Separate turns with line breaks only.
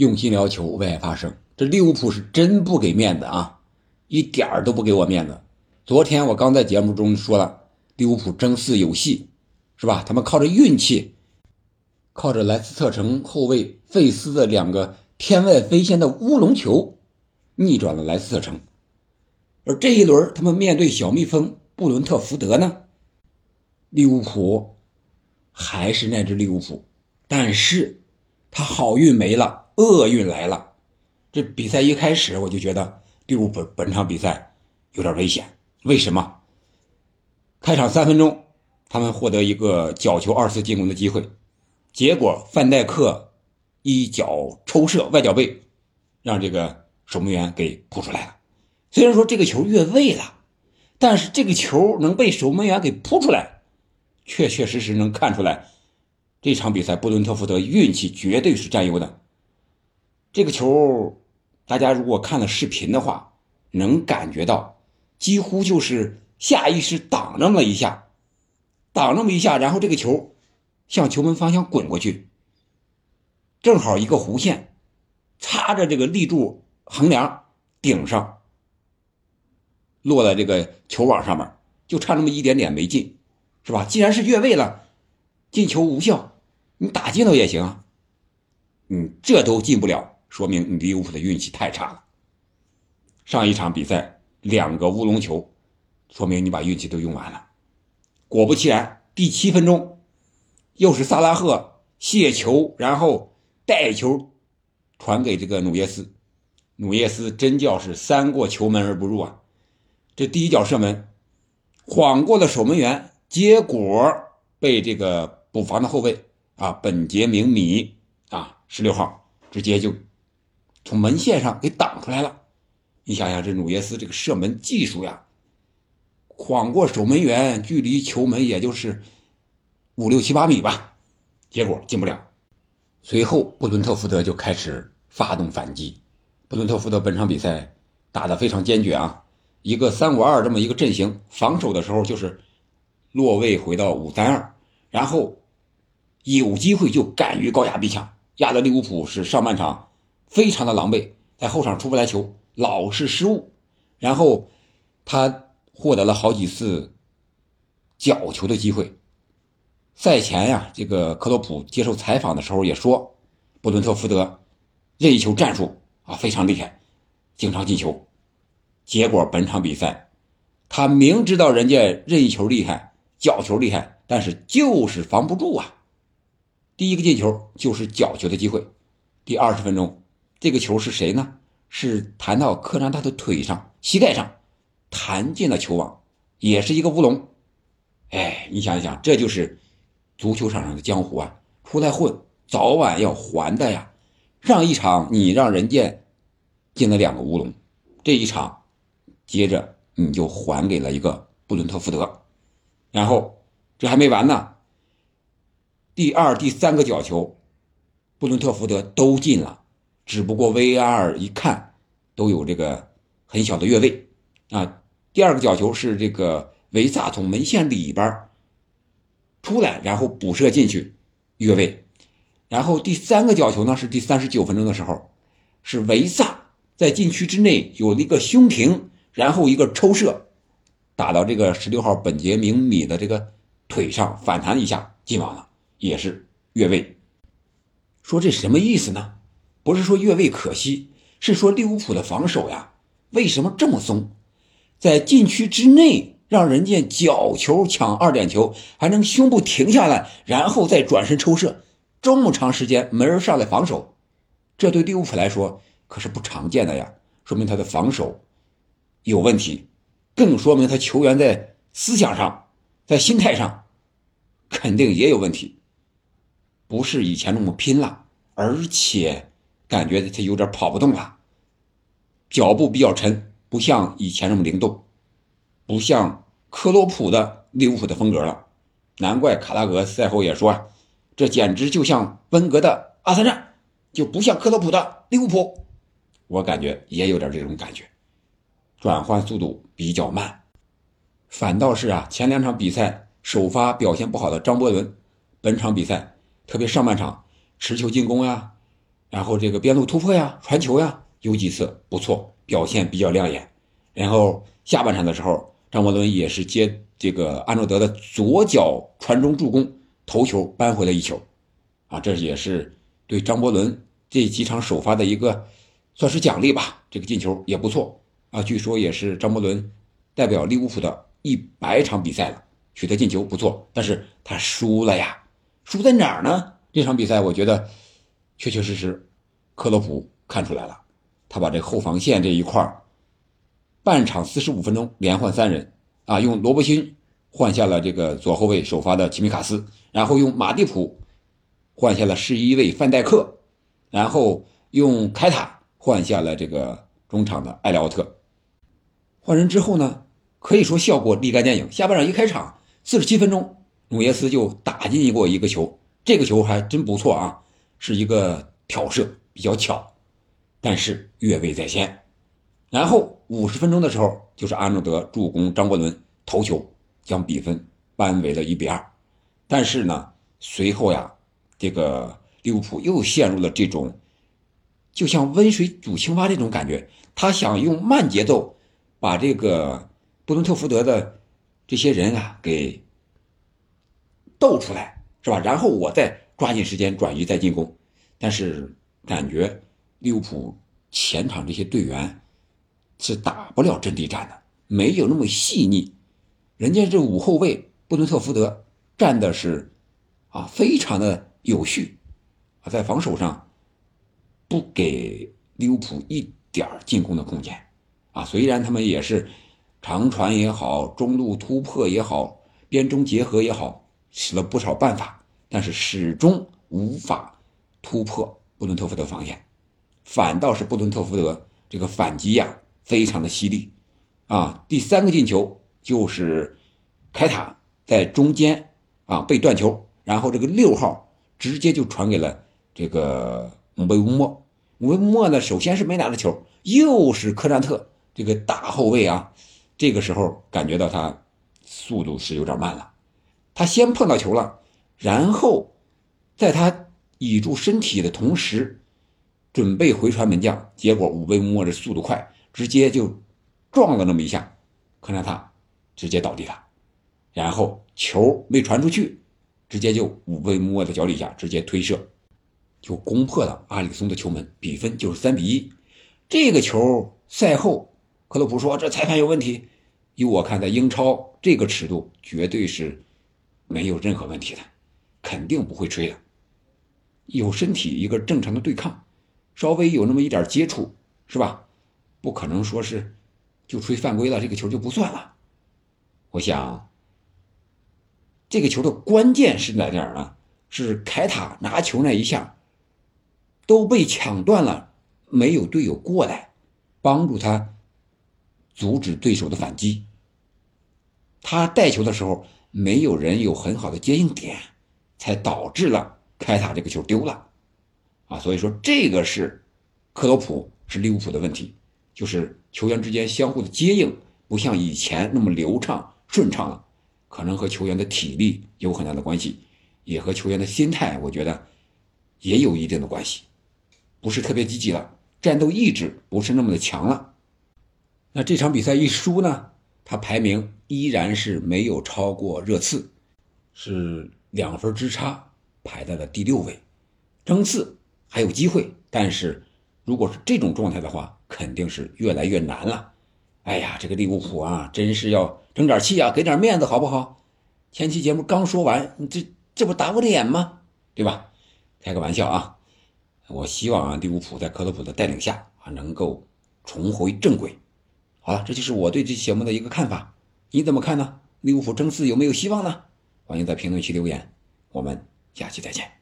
用心聊球，为爱发声。这利物浦是真不给面子啊，一点儿都不给我面子。昨天我刚在节目中说了，利物浦争四有戏，是吧？他们靠着运气，靠着莱斯特城后卫费斯的两个天外飞仙的乌龙球，逆转了莱斯特城。而这一轮，他们面对小蜜蜂布伦特福德呢，利物浦还是那只利物浦，但是他好运没了，厄运来了。这比赛一开始，我就觉得利物浦本场比赛有点危险。为什么？开场三分钟，他们获得一个角球二次进攻的机会，结果范戴克一脚抽射外脚背，让这个守门员给扑出来了。虽然说这个球越位了，但是这个球能被守门员给扑出来，确确实实能看出来，这场比赛布伦特福德运气绝对是占优的。这个球。大家如果看了视频的话，能感觉到，几乎就是下意识挡那么一下，挡那么一下，然后这个球向球门方向滚过去，正好一个弧线，擦着这个立柱横梁顶上，落在这个球网上面，就差那么一点点没进，是吧？既然是越位了，进球无效，你打进了也行啊，嗯，这都进不了。说明你利物浦的运气太差了。上一场比赛两个乌龙球，说明你把运气都用完了。果不其然，第七分钟又是萨拉赫卸球，然后带球传给这个努耶斯，努耶斯真叫是三过球门而不入啊！这第一脚射门晃过了守门员，结果被这个补防的后卫啊本杰明米啊十六号直接就。从门线上给挡出来了，你想想这努涅斯这个射门技术呀，晃过守门员，距离球门也就是五六七八米吧，结果进不了。随后布伦特福德就开始发动反击。布伦特福德本场比赛打得非常坚决啊，一个三五二这么一个阵型，防守的时候就是落位回到五三二，然后有机会就敢于高压逼抢，压的利物浦是上半场。非常的狼狈，在后场出不来球，老是失误，然后他获得了好几次角球的机会。赛前呀，这个克洛普接受采访的时候也说，布伦特福德任意球战术啊非常厉害，经常进球。结果本场比赛，他明知道人家任意球厉害，角球厉害，但是就是防不住啊。第一个进球就是角球的机会，第二十分钟。这个球是谁呢？是弹到科纳达的腿上、膝盖上，弹进了球网，也是一个乌龙。哎，你想一想，这就是足球场上的江湖啊！出来混，早晚要还的呀。上一场你让人家进了两个乌龙，这一场接着你就还给了一个布伦特福德，然后这还没完呢。第二、第三个角球，布伦特福德都进了。只不过 VAR 一看，都有这个很小的越位啊。第二个角球是这个维萨从门线里边出来，然后补射进去，越位。然后第三个角球呢是第三十九分钟的时候，是维萨在禁区之内有了一个胸停，然后一个抽射，打到这个十六号本杰明米的这个腿上，反弹一下进网了，也是越位。说这什么意思呢？不是说越位可惜，是说利物浦的防守呀，为什么这么松？在禁区之内让人家角球抢二点球，还能胸部停下来，然后再转身抽射，这么长时间没人上来防守，这对利物浦来说可是不常见的呀，说明他的防守有问题，更说明他球员在思想上、在心态上肯定也有问题，不是以前那么拼了，而且。感觉他有点跑不动了，脚步比较沉，不像以前那么灵动，不像克洛普的利物浦的风格了。难怪卡拉格赛后也说，这简直就像温格的阿森纳，就不像克洛普的利物浦。我感觉也有点这种感觉，转换速度比较慢。反倒是啊，前两场比赛首发表现不好的张伯伦，本场比赛特别上半场持球进攻呀。然后这个边路突破呀、传球呀，有几次不错，表现比较亮眼。然后下半场的时候，张伯伦也是接这个安诺德的左脚传中助攻，头球扳回了一球，啊，这也是对张伯伦这几场首发的一个算是奖励吧。这个进球也不错啊，据说也是张伯伦代表利物浦的一百场比赛了，取得进球不错，但是他输了呀，输在哪儿呢？这场比赛我觉得。确确实实，克洛普看出来了，他把这后防线这一块半场四十五分钟连换三人啊，用罗伯逊换下了这个左后卫首发的齐米卡斯，然后用马蒂普换下了十一位范戴克，然后用凯塔换下了这个中场的埃利奥特。换人之后呢，可以说效果立竿见影。下半场一开场，四十七分钟，努涅斯就打进过一个球，这个球还真不错啊。是一个挑射比较巧，但是越位在先。然后五十分钟的时候，就是阿诺德助攻张伯伦头球，将比分扳为了一比二。但是呢，随后呀，这个利物浦又陷入了这种就像温水煮青蛙这种感觉，他想用慢节奏把这个布伦特福德的这些人啊给斗出来，是吧？然后我再。抓紧时间转移再进攻，但是感觉利物浦前场这些队员是打不了阵地战的，没有那么细腻。人家这五后卫布伦特福德站的是啊，非常的有序啊，在防守上不给利物浦一点进攻的空间啊。虽然他们也是长传也好，中路突破也好，边中结合也好，使了不少办法。但是始终无法突破布伦特福德防线，反倒是布伦特福德这个反击呀，非常的犀利，啊，第三个进球就是凯塔在中间啊被断球，然后这个六号直接就传给了这个姆贝乌莫，姆贝乌莫呢首先是没拿到球，又是科战特这个大后卫啊，这个时候感觉到他速度是有点慢了，他先碰到球了。然后，在他倚住身体的同时，准备回传门将，结果武贝莫这速度快，直接就撞了那么一下，科纳塔直接倒地了，然后球没传出去，直接就武贝莫的脚底下直接推射，就攻破了阿里松的球门，比分就是三比一。这个球赛后，克洛普说这裁判有问题，依我看，在英超这个尺度绝对是没有任何问题的。肯定不会吹的，有身体一个正常的对抗，稍微有那么一点接触，是吧？不可能说是就吹犯规了，这个球就不算了。我想，这个球的关键是在哪儿呢？是凯塔拿球那一下都被抢断了，没有队友过来帮助他阻止对手的反击。他带球的时候，没有人有很好的接应点。才导致了凯塔这个球丢了，啊，所以说这个是克洛普是利物浦的问题，就是球员之间相互的接应不像以前那么流畅顺畅了，可能和球员的体力有很大的关系，也和球员的心态，我觉得也有一定的关系，不是特别积极了，战斗意志不是那么的强了。那这场比赛一输呢，他排名依然是没有超过热刺，是。两分之差，排在了第六位，争四还有机会，但是如果是这种状态的话，肯定是越来越难了。哎呀，这个利物浦啊，真是要争点气啊，给点面子好不好？前期节目刚说完，你这这不打我脸吗？对吧？开个玩笑啊！我希望啊，利物浦在克洛普的带领下啊，能够重回正轨。好了，这就是我对这节目的一个看法，你怎么看呢？利物浦争四有没有希望呢？欢迎在评论区留言，我们下期再见。